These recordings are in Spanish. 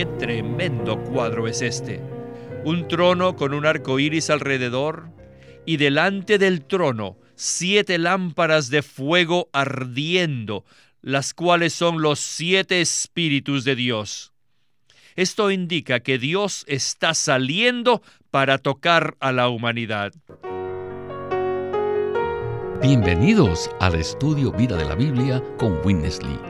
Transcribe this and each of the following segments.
qué tremendo cuadro es este. Un trono con un arco iris alrededor y delante del trono siete lámparas de fuego ardiendo, las cuales son los siete espíritus de Dios. Esto indica que Dios está saliendo para tocar a la humanidad. Bienvenidos al estudio Vida de la Biblia con Winnesley.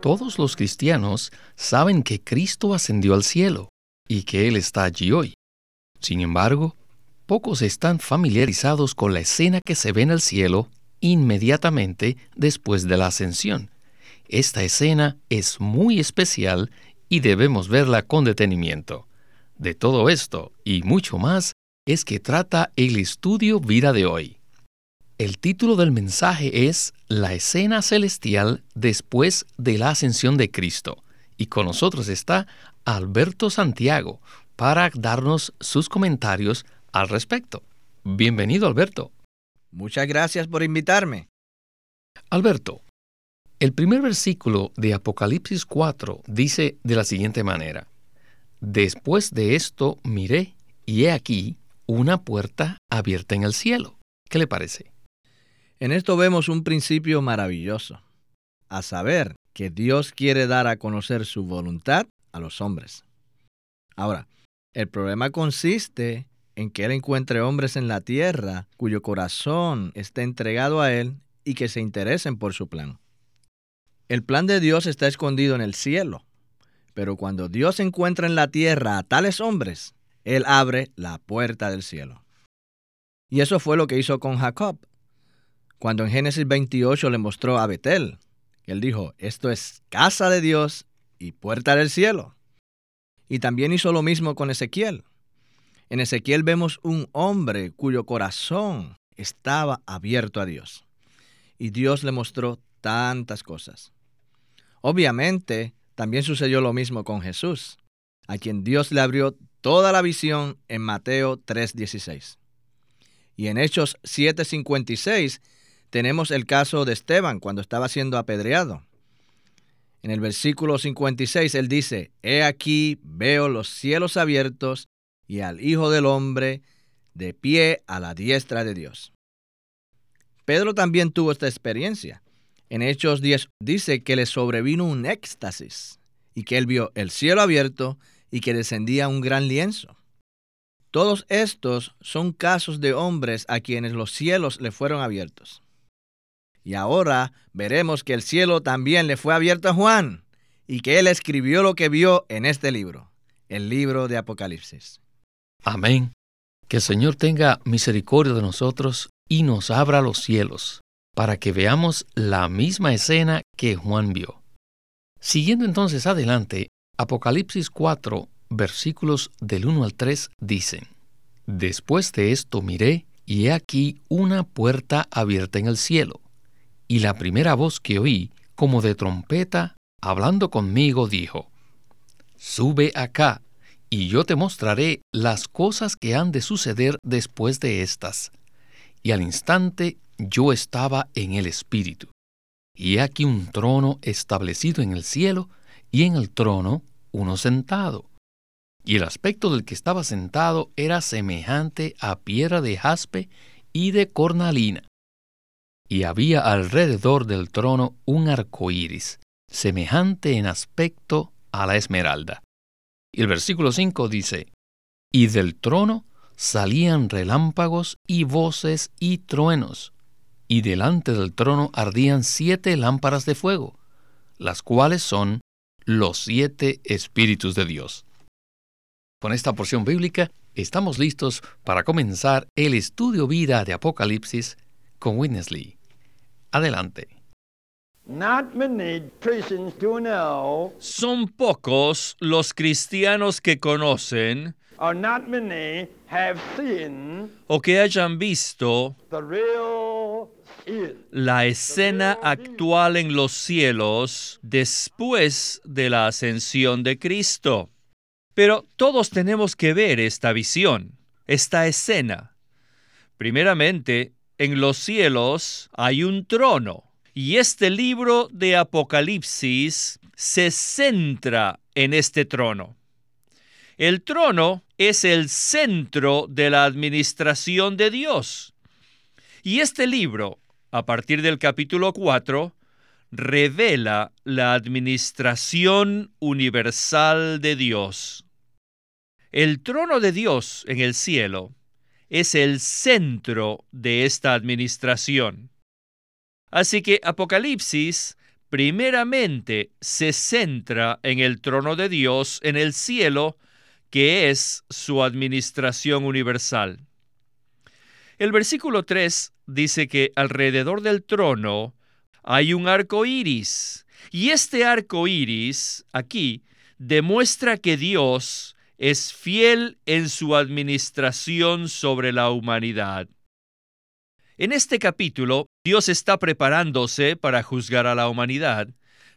Todos los cristianos saben que Cristo ascendió al cielo y que Él está allí hoy. Sin embargo, pocos están familiarizados con la escena que se ve en el cielo inmediatamente después de la ascensión. Esta escena es muy especial y debemos verla con detenimiento. De todo esto y mucho más es que trata el estudio vida de hoy. El título del mensaje es La escena celestial después de la ascensión de Cristo. Y con nosotros está Alberto Santiago para darnos sus comentarios al respecto. Bienvenido, Alberto. Muchas gracias por invitarme. Alberto, el primer versículo de Apocalipsis 4 dice de la siguiente manera, Después de esto miré y he aquí una puerta abierta en el cielo. ¿Qué le parece? En esto vemos un principio maravilloso, a saber que Dios quiere dar a conocer su voluntad a los hombres. Ahora, el problema consiste en que Él encuentre hombres en la tierra cuyo corazón esté entregado a Él y que se interesen por su plan. El plan de Dios está escondido en el cielo, pero cuando Dios encuentra en la tierra a tales hombres, Él abre la puerta del cielo. Y eso fue lo que hizo con Jacob. Cuando en Génesis 28 le mostró a Betel, él dijo, esto es casa de Dios y puerta del cielo. Y también hizo lo mismo con Ezequiel. En Ezequiel vemos un hombre cuyo corazón estaba abierto a Dios. Y Dios le mostró tantas cosas. Obviamente, también sucedió lo mismo con Jesús, a quien Dios le abrió toda la visión en Mateo 3:16. Y en Hechos 7:56 tenemos el caso de Esteban cuando estaba siendo apedreado. En el versículo 56 él dice, He aquí veo los cielos abiertos y al Hijo del Hombre de pie a la diestra de Dios. Pedro también tuvo esta experiencia. En Hechos 10 dice que le sobrevino un éxtasis y que él vio el cielo abierto y que descendía un gran lienzo. Todos estos son casos de hombres a quienes los cielos le fueron abiertos. Y ahora veremos que el cielo también le fue abierto a Juan y que él escribió lo que vio en este libro, el libro de Apocalipsis. Amén. Que el Señor tenga misericordia de nosotros y nos abra los cielos para que veamos la misma escena que Juan vio. Siguiendo entonces adelante, Apocalipsis 4, versículos del 1 al 3 dicen, Después de esto miré, y he aquí una puerta abierta en el cielo y la primera voz que oí, como de trompeta, hablando conmigo, dijo, Sube acá, y yo te mostraré las cosas que han de suceder después de estas. Y al instante yo estaba en el Espíritu. Y aquí un trono establecido en el cielo, y en el trono uno sentado. Y el aspecto del que estaba sentado era semejante a piedra de jaspe y de cornalina y había alrededor del trono un arco iris, semejante en aspecto a la esmeralda. Y el versículo 5 dice: Y del trono salían relámpagos y voces y truenos, y delante del trono ardían siete lámparas de fuego, las cuales son los siete espíritus de Dios. Con esta porción bíblica estamos listos para comenzar el estudio vida de Apocalipsis con Winnesley. Adelante. Son pocos los cristianos que conocen o que hayan visto la escena actual en los cielos después de la ascensión de Cristo. Pero todos tenemos que ver esta visión, esta escena. Primeramente, en los cielos hay un trono y este libro de Apocalipsis se centra en este trono. El trono es el centro de la administración de Dios. Y este libro, a partir del capítulo 4, revela la administración universal de Dios. El trono de Dios en el cielo es el centro de esta administración. Así que Apocalipsis primeramente se centra en el trono de Dios en el cielo, que es su administración universal. El versículo 3 dice que alrededor del trono hay un arco iris, y este arco iris aquí demuestra que Dios es fiel en su administración sobre la humanidad. En este capítulo, Dios está preparándose para juzgar a la humanidad,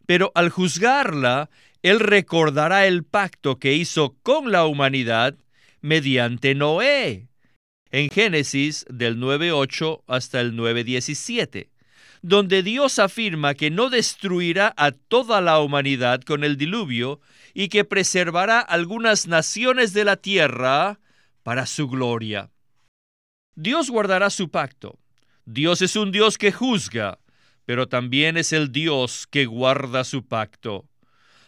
pero al juzgarla, Él recordará el pacto que hizo con la humanidad mediante Noé, en Génesis del 9.8 hasta el 9.17 donde Dios afirma que no destruirá a toda la humanidad con el diluvio y que preservará algunas naciones de la tierra para su gloria. Dios guardará su pacto. Dios es un Dios que juzga, pero también es el Dios que guarda su pacto.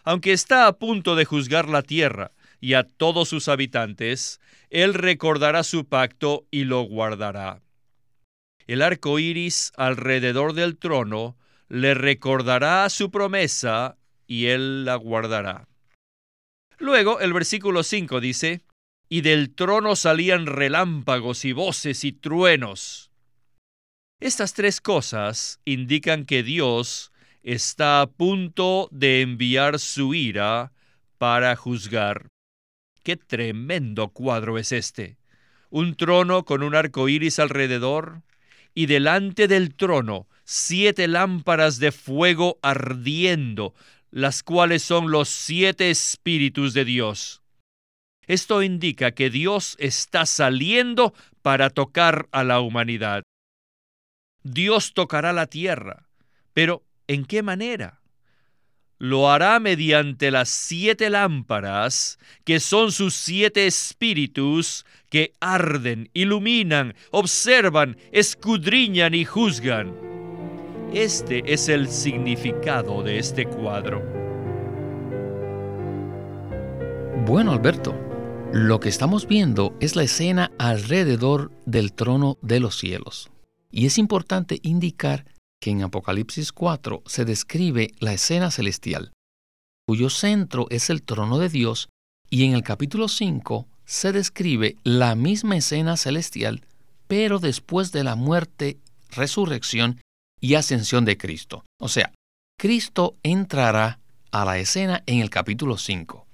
Aunque está a punto de juzgar la tierra y a todos sus habitantes, Él recordará su pacto y lo guardará. El arco iris alrededor del trono le recordará su promesa y él la guardará. Luego el versículo 5 dice, y del trono salían relámpagos y voces y truenos. Estas tres cosas indican que Dios está a punto de enviar su ira para juzgar. Qué tremendo cuadro es este. Un trono con un arco iris alrededor, y delante del trono siete lámparas de fuego ardiendo, las cuales son los siete espíritus de Dios. Esto indica que Dios está saliendo para tocar a la humanidad. Dios tocará la tierra, pero ¿en qué manera? Lo hará mediante las siete lámparas, que son sus siete espíritus, que arden, iluminan, observan, escudriñan y juzgan. Este es el significado de este cuadro. Bueno, Alberto, lo que estamos viendo es la escena alrededor del trono de los cielos. Y es importante indicar que en Apocalipsis 4 se describe la escena celestial, cuyo centro es el trono de Dios, y en el capítulo 5 se describe la misma escena celestial, pero después de la muerte, resurrección y ascensión de Cristo. O sea, Cristo entrará a la escena en el capítulo 5.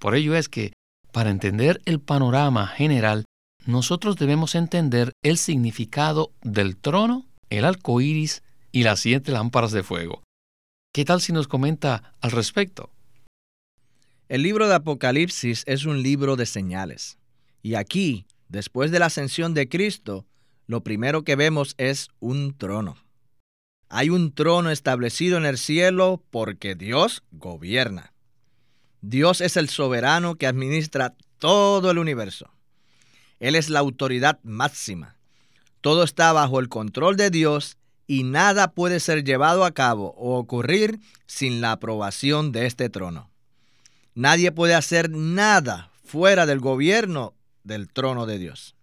Por ello es que, para entender el panorama general, nosotros debemos entender el significado del trono, el arco iris y las siete lámparas de fuego. ¿Qué tal si nos comenta al respecto? El libro de Apocalipsis es un libro de señales. Y aquí, después de la ascensión de Cristo, lo primero que vemos es un trono. Hay un trono establecido en el cielo porque Dios gobierna. Dios es el soberano que administra todo el universo. Él es la autoridad máxima. Todo está bajo el control de Dios y nada puede ser llevado a cabo o ocurrir sin la aprobación de este trono. Nadie puede hacer nada fuera del gobierno del trono de Dios.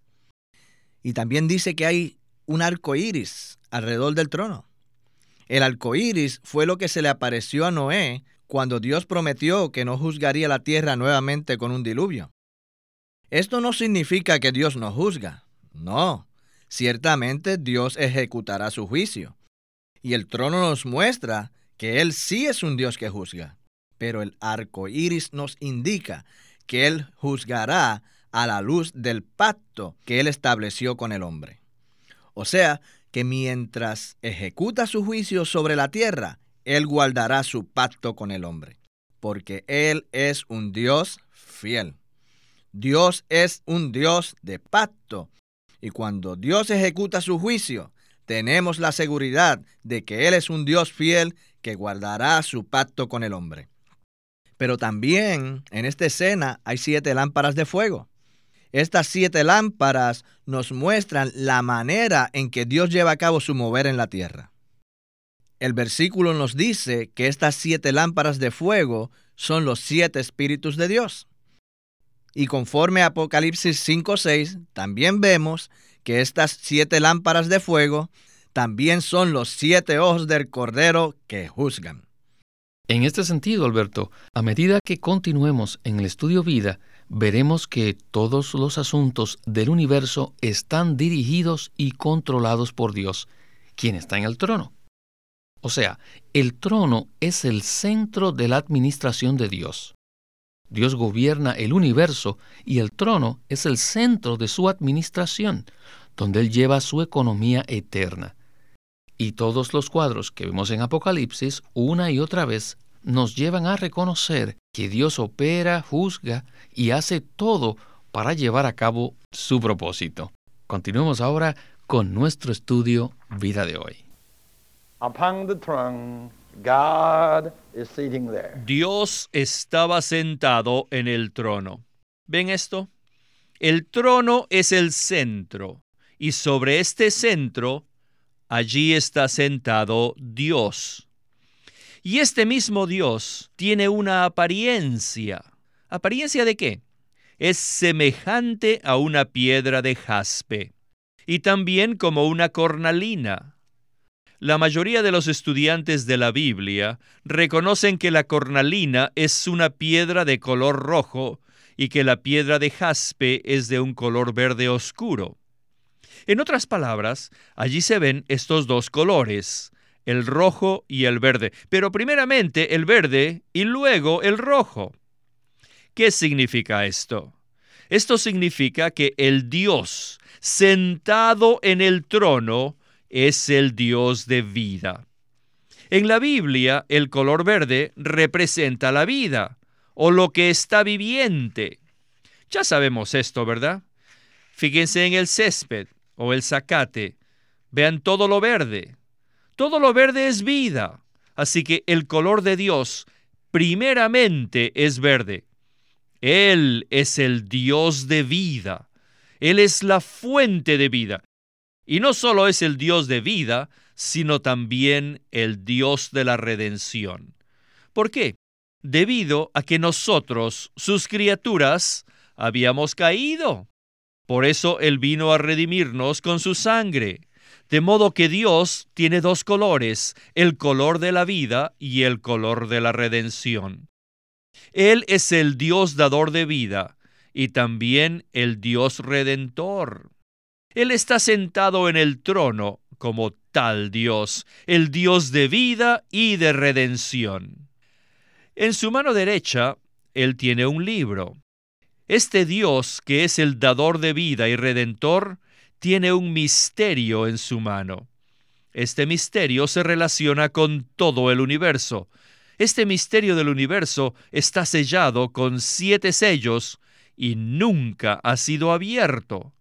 Y también dice que hay un arco iris alrededor del trono. El arco iris fue lo que se le apareció a Noé cuando Dios prometió que no juzgaría la tierra nuevamente con un diluvio. Esto no significa que Dios no juzga, no, ciertamente Dios ejecutará su juicio. Y el trono nos muestra que Él sí es un Dios que juzga. Pero el arco iris nos indica que Él juzgará a la luz del pacto que Él estableció con el hombre. O sea, que mientras ejecuta su juicio sobre la tierra, Él guardará su pacto con el hombre, porque Él es un Dios fiel. Dios es un Dios de pacto, y cuando Dios ejecuta su juicio, tenemos la seguridad de que Él es un Dios fiel que guardará su pacto con el hombre. Pero también en esta escena hay siete lámparas de fuego. Estas siete lámparas nos muestran la manera en que Dios lleva a cabo su mover en la tierra. El versículo nos dice que estas siete lámparas de fuego son los siete espíritus de Dios. Y conforme a Apocalipsis 5.6, también vemos que estas siete lámparas de fuego también son los siete ojos del Cordero que juzgan. En este sentido, Alberto, a medida que continuemos en el estudio vida, veremos que todos los asuntos del universo están dirigidos y controlados por Dios, quien está en el trono. O sea, el trono es el centro de la administración de Dios. Dios gobierna el universo y el trono es el centro de su administración, donde Él lleva su economía eterna. Y todos los cuadros que vemos en Apocalipsis una y otra vez nos llevan a reconocer que Dios opera, juzga y hace todo para llevar a cabo su propósito. Continuemos ahora con nuestro estudio Vida de hoy. Dios estaba sentado en el trono. ¿Ven esto? El trono es el centro y sobre este centro allí está sentado Dios. Y este mismo Dios tiene una apariencia. ¿Apariencia de qué? Es semejante a una piedra de jaspe y también como una cornalina. La mayoría de los estudiantes de la Biblia reconocen que la cornalina es una piedra de color rojo y que la piedra de jaspe es de un color verde oscuro. En otras palabras, allí se ven estos dos colores, el rojo y el verde, pero primeramente el verde y luego el rojo. ¿Qué significa esto? Esto significa que el Dios sentado en el trono es el Dios de vida. En la Biblia, el color verde representa la vida o lo que está viviente. Ya sabemos esto, ¿verdad? Fíjense en el césped o el zacate. Vean todo lo verde. Todo lo verde es vida. Así que el color de Dios primeramente es verde. Él es el Dios de vida. Él es la fuente de vida. Y no solo es el Dios de vida, sino también el Dios de la redención. ¿Por qué? Debido a que nosotros, sus criaturas, habíamos caído. Por eso Él vino a redimirnos con su sangre. De modo que Dios tiene dos colores, el color de la vida y el color de la redención. Él es el Dios dador de vida y también el Dios redentor. Él está sentado en el trono como tal Dios, el Dios de vida y de redención. En su mano derecha, Él tiene un libro. Este Dios, que es el dador de vida y redentor, tiene un misterio en su mano. Este misterio se relaciona con todo el universo. Este misterio del universo está sellado con siete sellos y nunca ha sido abierto.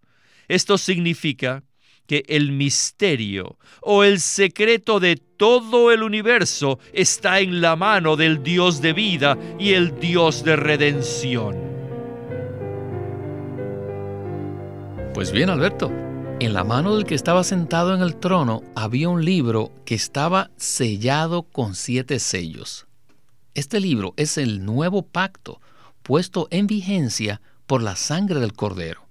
Esto significa que el misterio o el secreto de todo el universo está en la mano del Dios de vida y el Dios de redención. Pues bien, Alberto, en la mano del que estaba sentado en el trono había un libro que estaba sellado con siete sellos. Este libro es el nuevo pacto puesto en vigencia por la sangre del cordero.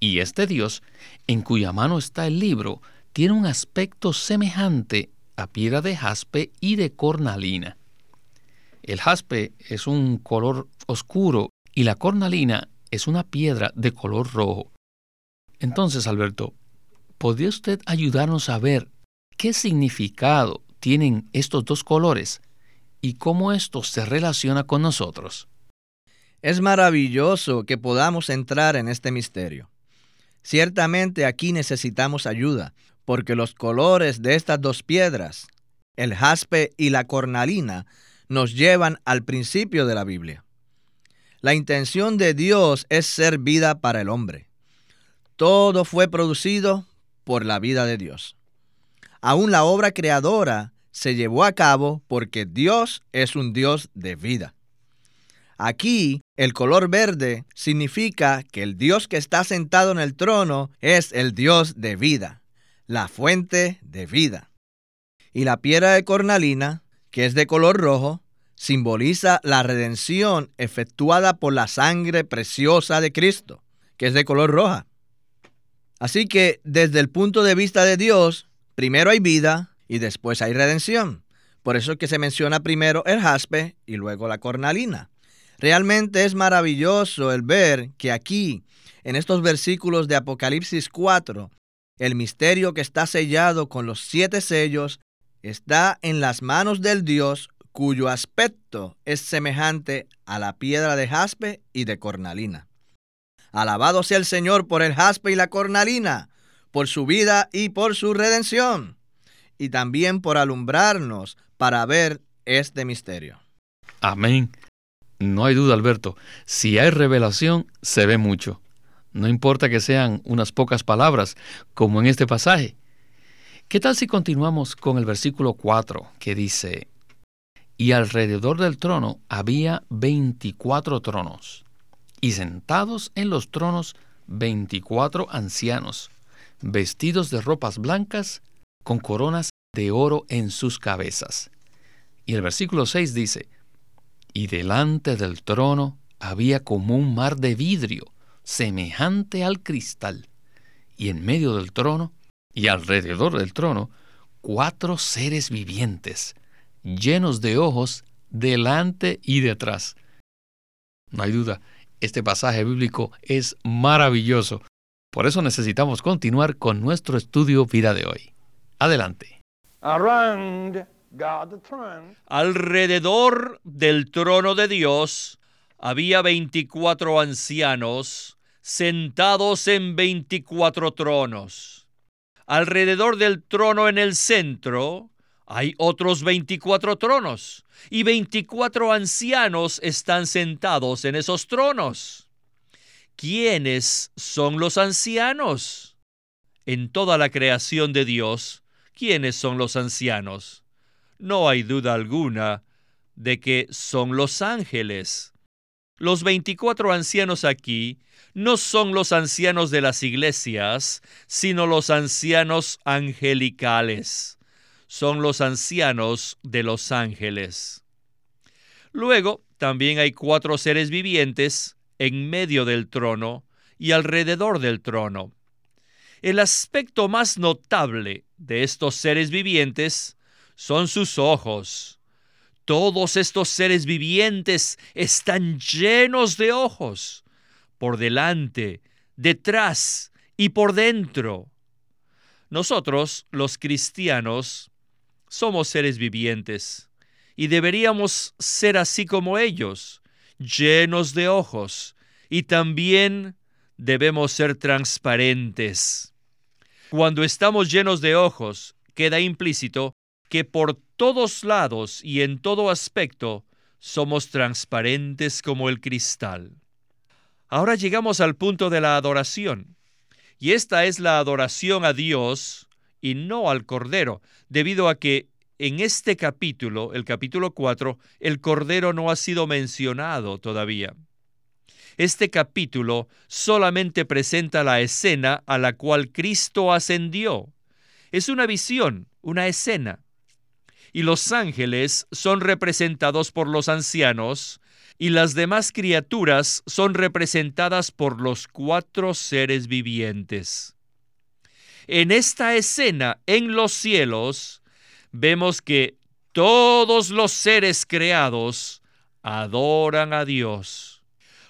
Y este Dios, en cuya mano está el libro, tiene un aspecto semejante a piedra de jaspe y de cornalina. El jaspe es un color oscuro y la cornalina es una piedra de color rojo. Entonces, Alberto, ¿podría usted ayudarnos a ver qué significado tienen estos dos colores y cómo esto se relaciona con nosotros? Es maravilloso que podamos entrar en este misterio. Ciertamente aquí necesitamos ayuda, porque los colores de estas dos piedras, el jaspe y la cornalina, nos llevan al principio de la Biblia. La intención de Dios es ser vida para el hombre. Todo fue producido por la vida de Dios. Aún la obra creadora se llevó a cabo porque Dios es un Dios de vida. Aquí el color verde significa que el Dios que está sentado en el trono es el Dios de vida, la fuente de vida. Y la piedra de cornalina, que es de color rojo, simboliza la redención efectuada por la sangre preciosa de Cristo, que es de color roja. Así que desde el punto de vista de Dios, primero hay vida y después hay redención. Por eso es que se menciona primero el jaspe y luego la cornalina. Realmente es maravilloso el ver que aquí, en estos versículos de Apocalipsis 4, el misterio que está sellado con los siete sellos está en las manos del Dios cuyo aspecto es semejante a la piedra de jaspe y de cornalina. Alabado sea el Señor por el jaspe y la cornalina, por su vida y por su redención, y también por alumbrarnos para ver este misterio. Amén. No hay duda, Alberto. Si hay revelación, se ve mucho. No importa que sean unas pocas palabras, como en este pasaje. ¿Qué tal si continuamos con el versículo 4, que dice, Y alrededor del trono había veinticuatro tronos, y sentados en los tronos veinticuatro ancianos, vestidos de ropas blancas, con coronas de oro en sus cabezas. Y el versículo 6 dice, y delante del trono había como un mar de vidrio, semejante al cristal, y en medio del trono y alrededor del trono, cuatro seres vivientes, llenos de ojos delante y detrás. No hay duda, este pasaje bíblico es maravilloso. Por eso necesitamos continuar con nuestro estudio vida de hoy. Adelante. Alrededor del trono de Dios había veinticuatro ancianos sentados en veinticuatro tronos. Alrededor del trono en el centro hay otros veinticuatro tronos y veinticuatro ancianos están sentados en esos tronos. ¿Quiénes son los ancianos? En toda la creación de Dios, ¿quiénes son los ancianos? No hay duda alguna de que son los ángeles. Los 24 ancianos aquí no son los ancianos de las iglesias, sino los ancianos angelicales. Son los ancianos de los ángeles. Luego, también hay cuatro seres vivientes en medio del trono y alrededor del trono. El aspecto más notable de estos seres vivientes son sus ojos. Todos estos seres vivientes están llenos de ojos, por delante, detrás y por dentro. Nosotros, los cristianos, somos seres vivientes y deberíamos ser así como ellos, llenos de ojos, y también debemos ser transparentes. Cuando estamos llenos de ojos, queda implícito que por todos lados y en todo aspecto somos transparentes como el cristal. Ahora llegamos al punto de la adoración. Y esta es la adoración a Dios y no al Cordero, debido a que en este capítulo, el capítulo 4, el Cordero no ha sido mencionado todavía. Este capítulo solamente presenta la escena a la cual Cristo ascendió. Es una visión, una escena y los ángeles son representados por los ancianos, y las demás criaturas son representadas por los cuatro seres vivientes. En esta escena en los cielos vemos que todos los seres creados adoran a Dios.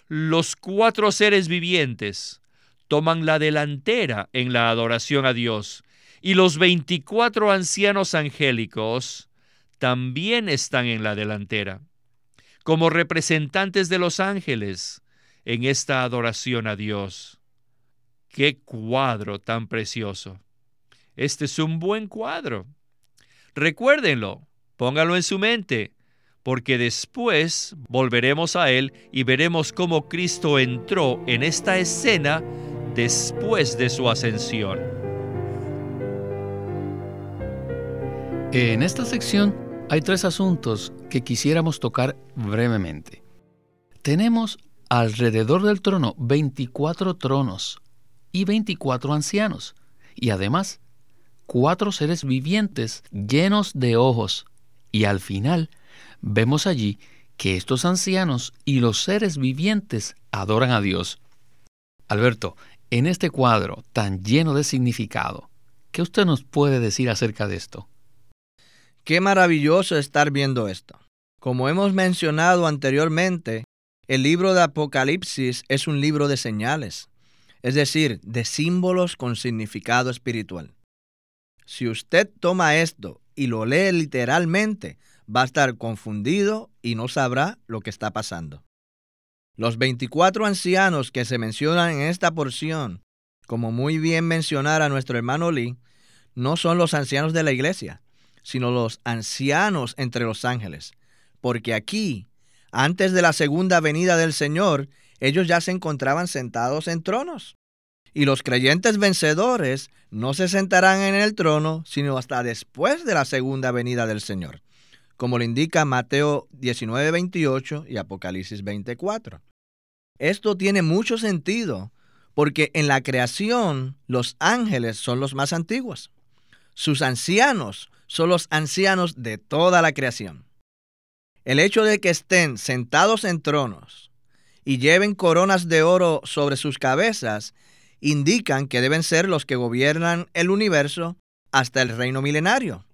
Los cuatro seres vivientes toman la delantera en la adoración a Dios y los veinticuatro ancianos angélicos también están en la delantera. como representantes de los ángeles en esta adoración a Dios. ¡Qué cuadro tan precioso! Este es un buen cuadro. Recuérdenlo, póngalo en su mente, porque después volveremos a él y veremos cómo Cristo entró en esta escena después de su ascensión. En esta sección hay tres asuntos que quisiéramos tocar brevemente. Tenemos alrededor del trono 24 tronos y 24 ancianos, y además cuatro seres vivientes llenos de ojos, y al final vemos allí que estos ancianos y los seres vivientes adoran a Dios. Alberto, en este cuadro tan lleno de significado, ¿qué usted nos puede decir acerca de esto? Qué maravilloso estar viendo esto. Como hemos mencionado anteriormente, el libro de Apocalipsis es un libro de señales, es decir, de símbolos con significado espiritual. Si usted toma esto y lo lee literalmente, va a estar confundido y no sabrá lo que está pasando. Los 24 ancianos que se mencionan en esta porción, como muy bien mencionara nuestro hermano Lee, no son los ancianos de la iglesia, sino los ancianos entre los ángeles, porque aquí, antes de la segunda venida del Señor, ellos ya se encontraban sentados en tronos. Y los creyentes vencedores no se sentarán en el trono, sino hasta después de la segunda venida del Señor como lo indica Mateo 19, 28 y Apocalipsis 24. Esto tiene mucho sentido porque en la creación los ángeles son los más antiguos. Sus ancianos son los ancianos de toda la creación. El hecho de que estén sentados en tronos y lleven coronas de oro sobre sus cabezas indican que deben ser los que gobiernan el universo hasta el reino milenario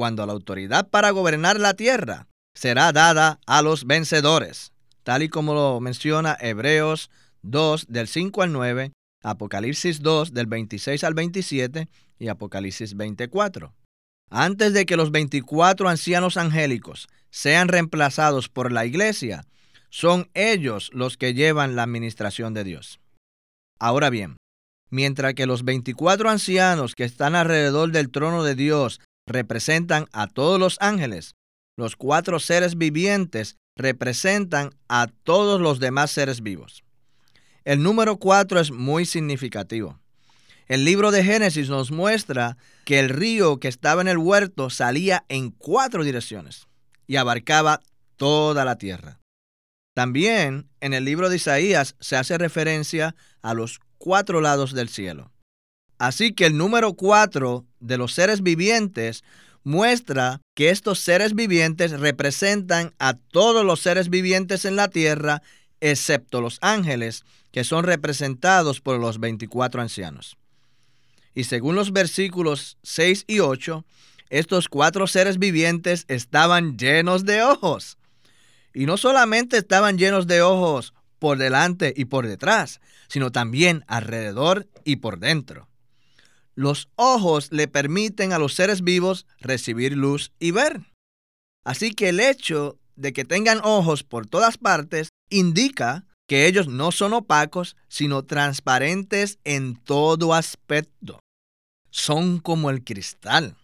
cuando la autoridad para gobernar la tierra será dada a los vencedores, tal y como lo menciona Hebreos 2 del 5 al 9, Apocalipsis 2 del 26 al 27 y Apocalipsis 24. Antes de que los 24 ancianos angélicos sean reemplazados por la iglesia, son ellos los que llevan la administración de Dios. Ahora bien, mientras que los 24 ancianos que están alrededor del trono de Dios representan a todos los ángeles. Los cuatro seres vivientes representan a todos los demás seres vivos. El número cuatro es muy significativo. El libro de Génesis nos muestra que el río que estaba en el huerto salía en cuatro direcciones y abarcaba toda la tierra. También en el libro de Isaías se hace referencia a los cuatro lados del cielo. Así que el número cuatro de los seres vivientes muestra que estos seres vivientes representan a todos los seres vivientes en la tierra, excepto los ángeles, que son representados por los 24 ancianos. Y según los versículos 6 y 8, estos cuatro seres vivientes estaban llenos de ojos. Y no solamente estaban llenos de ojos por delante y por detrás, sino también alrededor y por dentro. Los ojos le permiten a los seres vivos recibir luz y ver. Así que el hecho de que tengan ojos por todas partes indica que ellos no son opacos, sino transparentes en todo aspecto. Son como el cristal.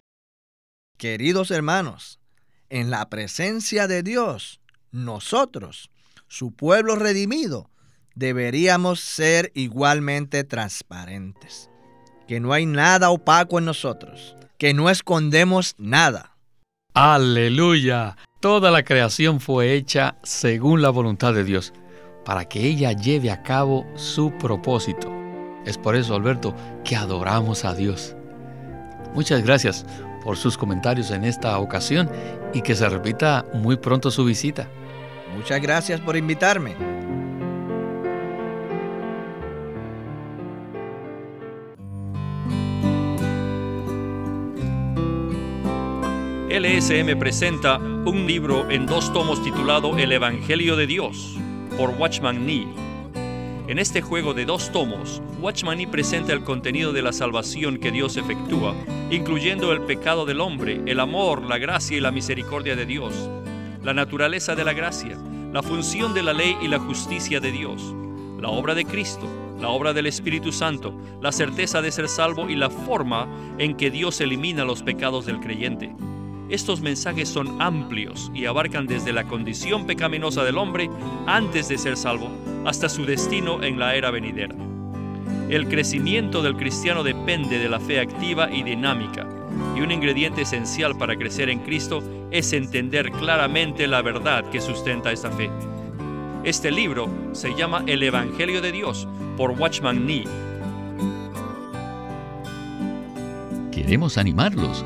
Queridos hermanos, en la presencia de Dios, nosotros, su pueblo redimido, deberíamos ser igualmente transparentes que no hay nada opaco en nosotros, que no escondemos nada. Aleluya. Toda la creación fue hecha según la voluntad de Dios, para que ella lleve a cabo su propósito. Es por eso, Alberto, que adoramos a Dios. Muchas gracias por sus comentarios en esta ocasión y que se repita muy pronto su visita. Muchas gracias por invitarme. LSM presenta un libro en dos tomos titulado El Evangelio de Dios por Watchman Nee. En este juego de dos tomos, Watchman Nee presenta el contenido de la salvación que Dios efectúa, incluyendo el pecado del hombre, el amor, la gracia y la misericordia de Dios, la naturaleza de la gracia, la función de la ley y la justicia de Dios, la obra de Cristo, la obra del Espíritu Santo, la certeza de ser salvo y la forma en que Dios elimina los pecados del creyente. Estos mensajes son amplios y abarcan desde la condición pecaminosa del hombre antes de ser salvo hasta su destino en la era venidera. El crecimiento del cristiano depende de la fe activa y dinámica, y un ingrediente esencial para crecer en Cristo es entender claramente la verdad que sustenta esta fe. Este libro se llama El Evangelio de Dios por Watchman Nee. Queremos animarlos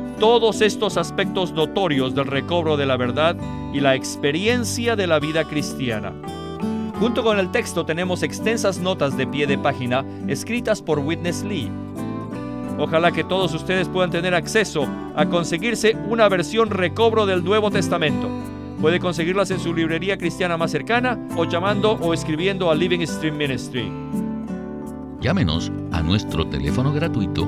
todos estos aspectos notorios del recobro de la verdad y la experiencia de la vida cristiana. Junto con el texto tenemos extensas notas de pie de página escritas por Witness Lee Ojalá que todos ustedes puedan tener acceso a conseguirse una versión recobro del Nuevo Testamento. Puede conseguirlas en su librería cristiana más cercana o llamando o escribiendo a Living Stream Ministry. Llámenos a nuestro teléfono gratuito